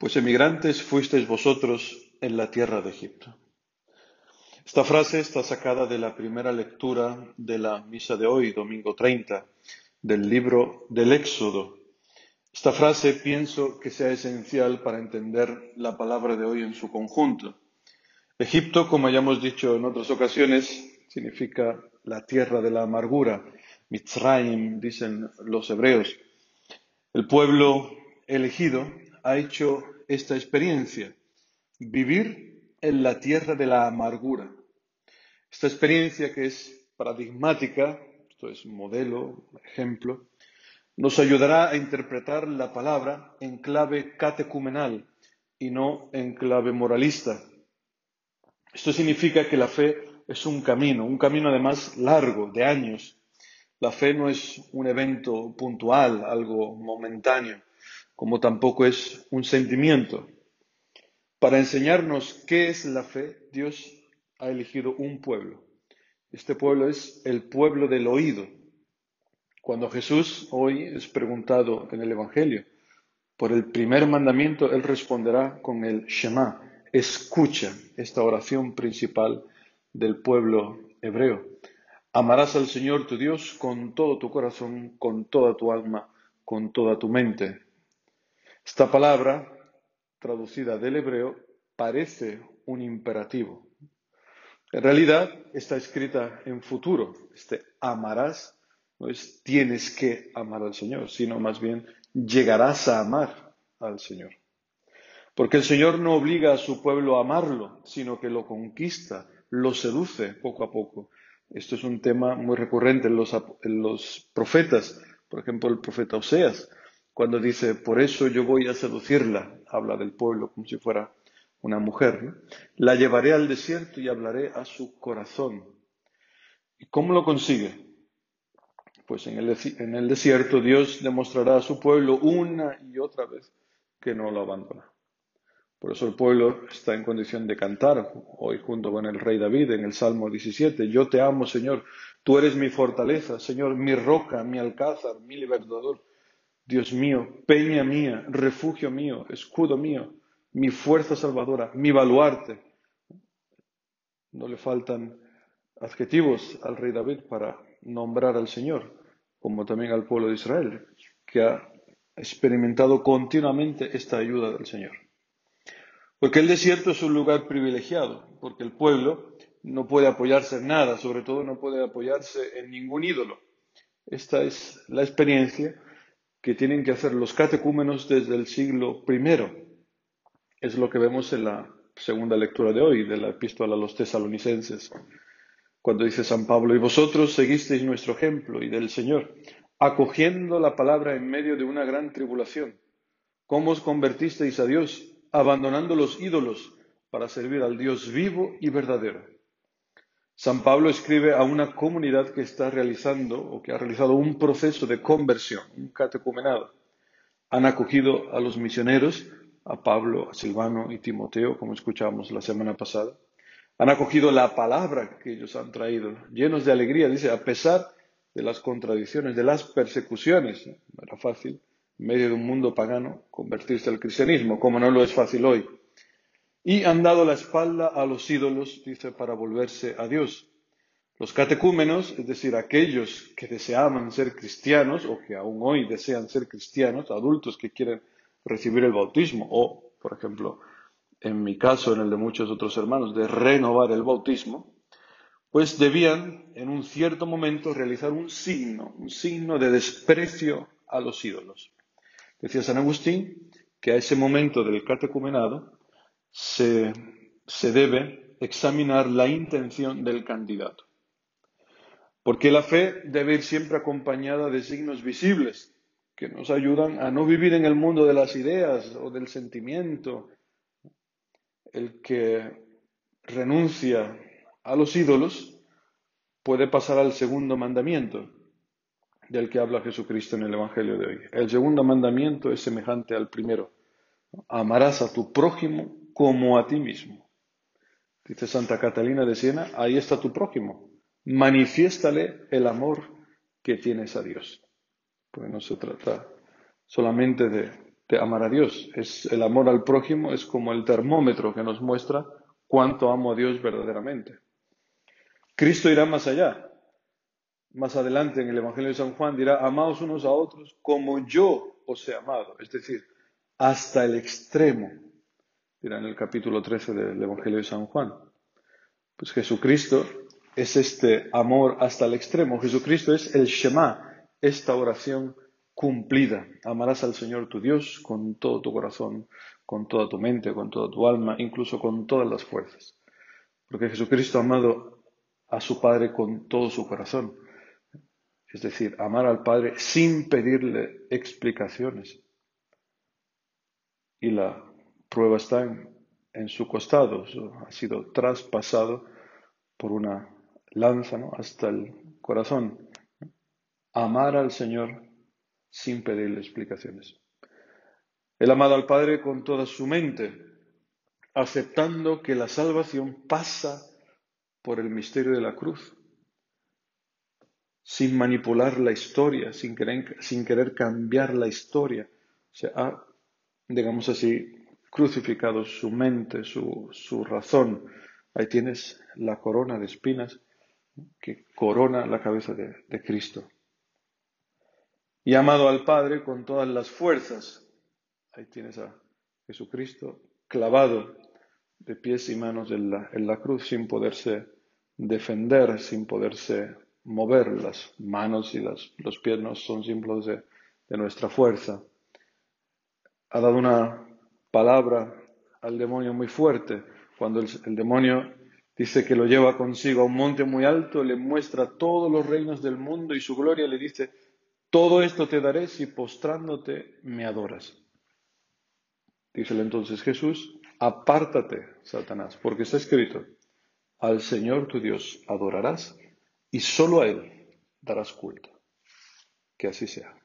pues emigrantes fuisteis vosotros en la tierra de Egipto. Esta frase está sacada de la primera lectura de la misa de hoy, domingo 30, del libro del Éxodo. Esta frase pienso que sea esencial para entender la palabra de hoy en su conjunto. Egipto, como ya hemos dicho en otras ocasiones, significa la tierra de la amargura. Mitzrayim, dicen los hebreos. El pueblo elegido ha hecho esta experiencia, vivir en la tierra de la amargura. Esta experiencia que es paradigmática, esto es modelo, ejemplo, nos ayudará a interpretar la palabra en clave catecumenal y no en clave moralista. Esto significa que la fe es un camino, un camino además largo, de años. La fe no es un evento puntual, algo momentáneo como tampoco es un sentimiento. Para enseñarnos qué es la fe, Dios ha elegido un pueblo. Este pueblo es el pueblo del oído. Cuando Jesús hoy es preguntado en el Evangelio por el primer mandamiento, Él responderá con el Shema, escucha esta oración principal del pueblo hebreo. Amarás al Señor tu Dios con todo tu corazón, con toda tu alma, con toda tu mente. Esta palabra, traducida del hebreo, parece un imperativo. En realidad está escrita en futuro. Este amarás no es tienes que amar al Señor, sino más bien llegarás a amar al Señor. Porque el Señor no obliga a su pueblo a amarlo, sino que lo conquista, lo seduce poco a poco. Esto es un tema muy recurrente en los, en los profetas, por ejemplo el profeta Oseas cuando dice, por eso yo voy a seducirla, habla del pueblo como si fuera una mujer, la llevaré al desierto y hablaré a su corazón. ¿Y cómo lo consigue? Pues en el, en el desierto Dios demostrará a su pueblo una y otra vez que no lo abandona. Por eso el pueblo está en condición de cantar hoy junto con el rey David en el Salmo 17. Yo te amo, Señor. Tú eres mi fortaleza, Señor, mi roca, mi alcázar, mi libertador. Dios mío, peña mía, refugio mío, escudo mío, mi fuerza salvadora, mi baluarte. No le faltan adjetivos al rey David para nombrar al Señor, como también al pueblo de Israel, que ha experimentado continuamente esta ayuda del Señor. Porque el desierto es un lugar privilegiado, porque el pueblo no puede apoyarse en nada, sobre todo no puede apoyarse en ningún ídolo. Esta es la experiencia que tienen que hacer los catecúmenos desde el siglo I. Es lo que vemos en la segunda lectura de hoy de la epístola a los tesalonicenses, cuando dice San Pablo, y vosotros seguisteis nuestro ejemplo y del Señor, acogiendo la palabra en medio de una gran tribulación. ¿Cómo os convertisteis a Dios, abandonando los ídolos para servir al Dios vivo y verdadero? San Pablo escribe a una comunidad que está realizando o que ha realizado un proceso de conversión, un catecumenado. Han acogido a los misioneros, a Pablo, a Silvano y Timoteo, como escuchábamos la semana pasada. Han acogido la palabra que ellos han traído, llenos de alegría, dice, a pesar de las contradicciones, de las persecuciones. No era fácil, en medio de un mundo pagano, convertirse al cristianismo, como no lo es fácil hoy y han dado la espalda a los ídolos, dice, para volverse a Dios. Los catecúmenos, es decir, aquellos que deseaban ser cristianos o que aún hoy desean ser cristianos, adultos que quieren recibir el bautismo o, por ejemplo, en mi caso, en el de muchos otros hermanos, de renovar el bautismo, pues debían en un cierto momento realizar un signo, un signo de desprecio a los ídolos. Decía San Agustín que a ese momento del catecumenado se, debe examinar la intención del candidato. Porque la fe debe ir siempre acompañada de signos visibles que nos ayudan a no vivir en el mundo de las ideas o del sentimiento. El que renuncia a los ídolos puede pasar al segundo mandamiento del que habla Jesucristo en el Evangelio de hoy. El segundo mandamiento es semejante al primero. Amarás a tu prójimo como a ti mismo. Dice Santa Catalina de Siena, ahí está tu prójimo. Manifiéstale el amor que tienes a Dios. Pues no se trata solamente de de amar a Dios. Es el amor al prójimo es como el termómetro que nos muestra cuánto amo a Dios verdaderamente. Cristo irá más allá. Más adelante en el Evangelio de San Juan dirá, amaos unos a otros como yo os he amado. Es decir, hasta el extremo, dirá en el capítulo 13 del Evangelio de San Juan. Pues Jesucristo es este amor hasta el extremo. Jesucristo es el Shema, esta oración cumplida. Amarás al Señor tu Dios con todo tu corazón, con toda tu mente, con toda tu alma, incluso con todas las fuerzas. Porque Jesucristo ha amado a su Padre con todo su corazón. Es decir, amar al Padre sin pedirle explicaciones. Y la prueba está en, su costado. Ha sido traspasado por una lanza hasta el corazón. Amar al Señor sin pedirle explicaciones. Él amado al Padre con toda su mente, aceptando que la salvación pasa por el misterio de la cruz, sin manipular la historia, sin querer, sin querer cambiar la historia. Se ha, digamos así, crucificado su mente, su, su razón. Ahí tienes la corona de espinas que corona la cabeza de Cristo y amado al Padre con todas las fuerzas. Ahí tienes a Jesucristo clavado de pies y manos en la, cruz sin poderse defender, sin poderse mover. Las manos y los pies son símbolos de, nuestra fuerza. Ha dado una palabra al demonio muy fuerte. Cuando el demonio dice que lo lleva consigo a un monte muy alto, le muestra todos los reinos del mundo y su gloria le dice, todo esto te daré si postrándote me adoras. Dícele entonces Jesús, apártate, Satanás, porque está escrito, al Señor tu Dios adorarás y solo a Él darás culto. Que así sea.